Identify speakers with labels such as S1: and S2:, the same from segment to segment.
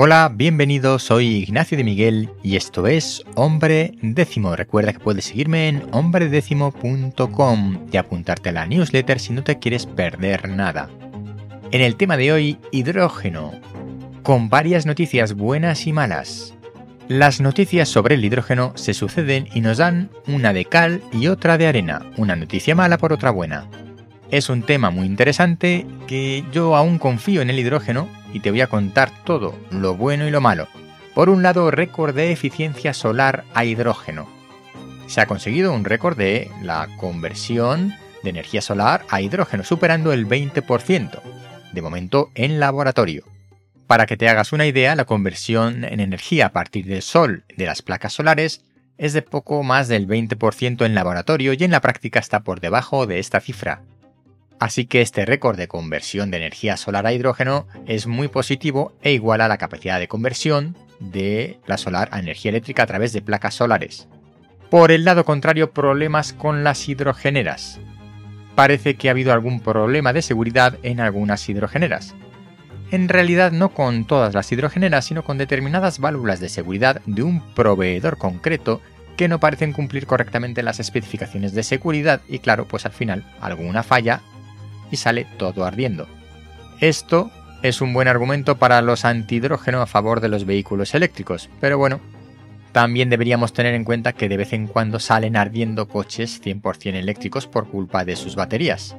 S1: Hola, bienvenido, soy Ignacio de Miguel y esto es Hombre Décimo. Recuerda que puedes seguirme en hombredécimo.com y apuntarte a la newsletter si no te quieres perder nada. En el tema de hoy, hidrógeno, con varias noticias buenas y malas. Las noticias sobre el hidrógeno se suceden y nos dan una de cal y otra de arena, una noticia mala por otra buena. Es un tema muy interesante que yo aún confío en el hidrógeno y te voy a contar todo, lo bueno y lo malo. Por un lado, récord de eficiencia solar a hidrógeno. Se ha conseguido un récord de la conversión de energía solar a hidrógeno, superando el 20%, de momento en laboratorio. Para que te hagas una idea, la conversión en energía a partir del sol de las placas solares es de poco más del 20% en laboratorio y en la práctica está por debajo de esta cifra, Así que este récord de conversión de energía solar a hidrógeno es muy positivo e igual a la capacidad de conversión de la solar a energía eléctrica a través de placas solares. Por el lado contrario, problemas con las hidrogeneras. Parece que ha habido algún problema de seguridad en algunas hidrogeneras. En realidad no con todas las hidrogeneras, sino con determinadas válvulas de seguridad de un proveedor concreto que no parecen cumplir correctamente las especificaciones de seguridad y claro, pues al final alguna falla y sale todo ardiendo. Esto es un buen argumento para los antihidrógeno a favor de los vehículos eléctricos, pero bueno, también deberíamos tener en cuenta que de vez en cuando salen ardiendo coches 100% eléctricos por culpa de sus baterías.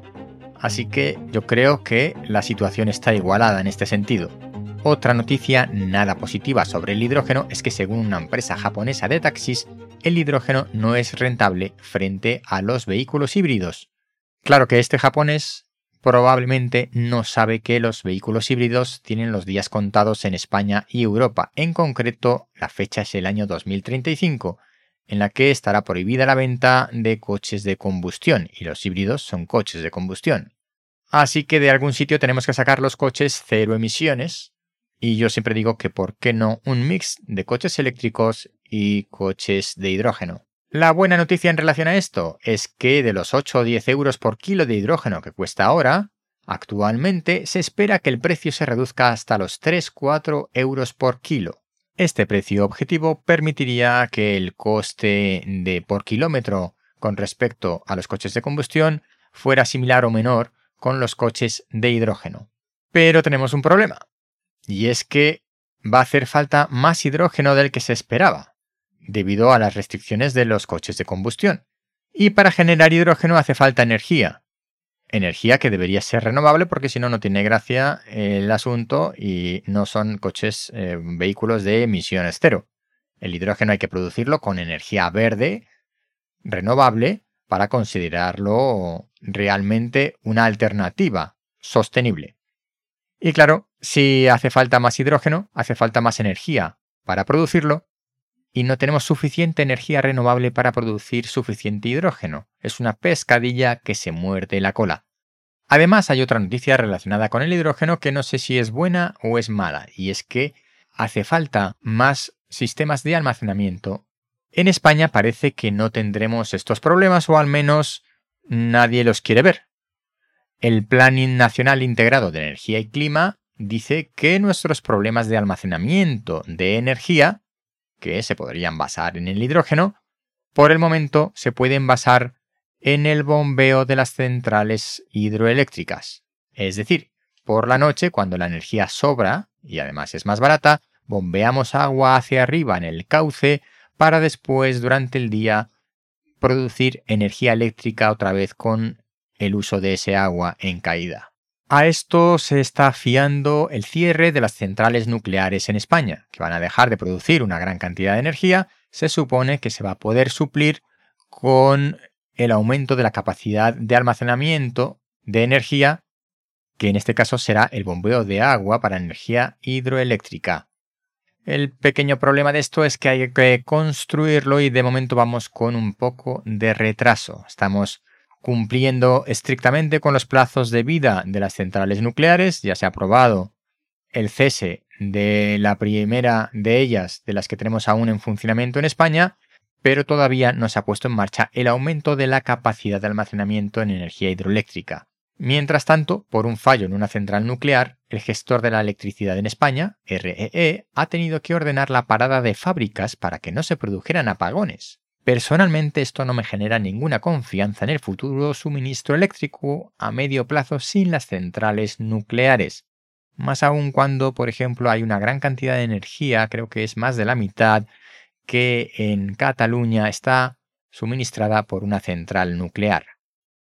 S1: Así que yo creo que la situación está igualada en este sentido. Otra noticia nada positiva sobre el hidrógeno es que según una empresa japonesa de taxis, el hidrógeno no es rentable frente a los vehículos híbridos. Claro que este japonés probablemente no sabe que los vehículos híbridos tienen los días contados en España y Europa. En concreto, la fecha es el año 2035, en la que estará prohibida la venta de coches de combustión, y los híbridos son coches de combustión. Así que de algún sitio tenemos que sacar los coches cero emisiones, y yo siempre digo que por qué no un mix de coches eléctricos y coches de hidrógeno. La buena noticia en relación a esto es que de los 8 o 10 euros por kilo de hidrógeno que cuesta ahora, actualmente se espera que el precio se reduzca hasta los 3-4 euros por kilo. Este precio objetivo permitiría que el coste de por kilómetro con respecto a los coches de combustión fuera similar o menor con los coches de hidrógeno. Pero tenemos un problema, y es que va a hacer falta más hidrógeno del que se esperaba debido a las restricciones de los coches de combustión. Y para generar hidrógeno hace falta energía. Energía que debería ser renovable porque si no, no tiene gracia el asunto y no son coches, eh, vehículos de emisiones cero. El hidrógeno hay que producirlo con energía verde, renovable, para considerarlo realmente una alternativa sostenible. Y claro, si hace falta más hidrógeno, hace falta más energía para producirlo y no tenemos suficiente energía renovable para producir suficiente hidrógeno. Es una pescadilla que se muerde la cola. Además, hay otra noticia relacionada con el hidrógeno que no sé si es buena o es mala, y es que hace falta más sistemas de almacenamiento. En España parece que no tendremos estos problemas o al menos nadie los quiere ver. El Plan Nacional Integrado de Energía y Clima dice que nuestros problemas de almacenamiento de energía que se podrían basar en el hidrógeno, por el momento se pueden basar en el bombeo de las centrales hidroeléctricas. Es decir, por la noche, cuando la energía sobra, y además es más barata, bombeamos agua hacia arriba en el cauce para después, durante el día, producir energía eléctrica otra vez con el uso de ese agua en caída. A esto se está fiando el cierre de las centrales nucleares en España, que van a dejar de producir una gran cantidad de energía, se supone que se va a poder suplir con el aumento de la capacidad de almacenamiento de energía, que en este caso será el bombeo de agua para energía hidroeléctrica. El pequeño problema de esto es que hay que construirlo y de momento vamos con un poco de retraso. Estamos cumpliendo estrictamente con los plazos de vida de las centrales nucleares. Ya se ha aprobado el cese de la primera de ellas, de las que tenemos aún en funcionamiento en España, pero todavía no se ha puesto en marcha el aumento de la capacidad de almacenamiento en energía hidroeléctrica. Mientras tanto, por un fallo en una central nuclear, el gestor de la electricidad en España, REE, e, ha tenido que ordenar la parada de fábricas para que no se produjeran apagones. Personalmente esto no me genera ninguna confianza en el futuro suministro eléctrico a medio plazo sin las centrales nucleares. Más aún cuando, por ejemplo, hay una gran cantidad de energía, creo que es más de la mitad, que en Cataluña está suministrada por una central nuclear.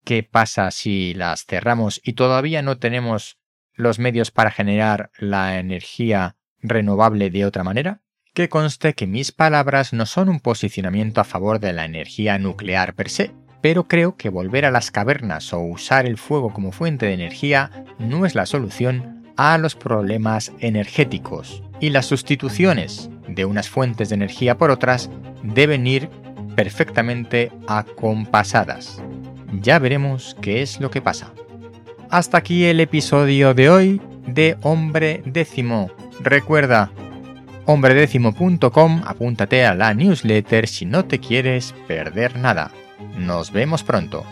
S1: ¿Qué pasa si las cerramos y todavía no tenemos los medios para generar la energía renovable de otra manera? Que conste que mis palabras no son un posicionamiento a favor de la energía nuclear per se, pero creo que volver a las cavernas o usar el fuego como fuente de energía no es la solución a los problemas energéticos, y las sustituciones de unas fuentes de energía por otras deben ir perfectamente acompasadas. Ya veremos qué es lo que pasa. Hasta aquí el episodio de hoy de Hombre Décimo. Recuerda, hombredécimo.com, apúntate a la newsletter si no te quieres perder nada. Nos vemos pronto.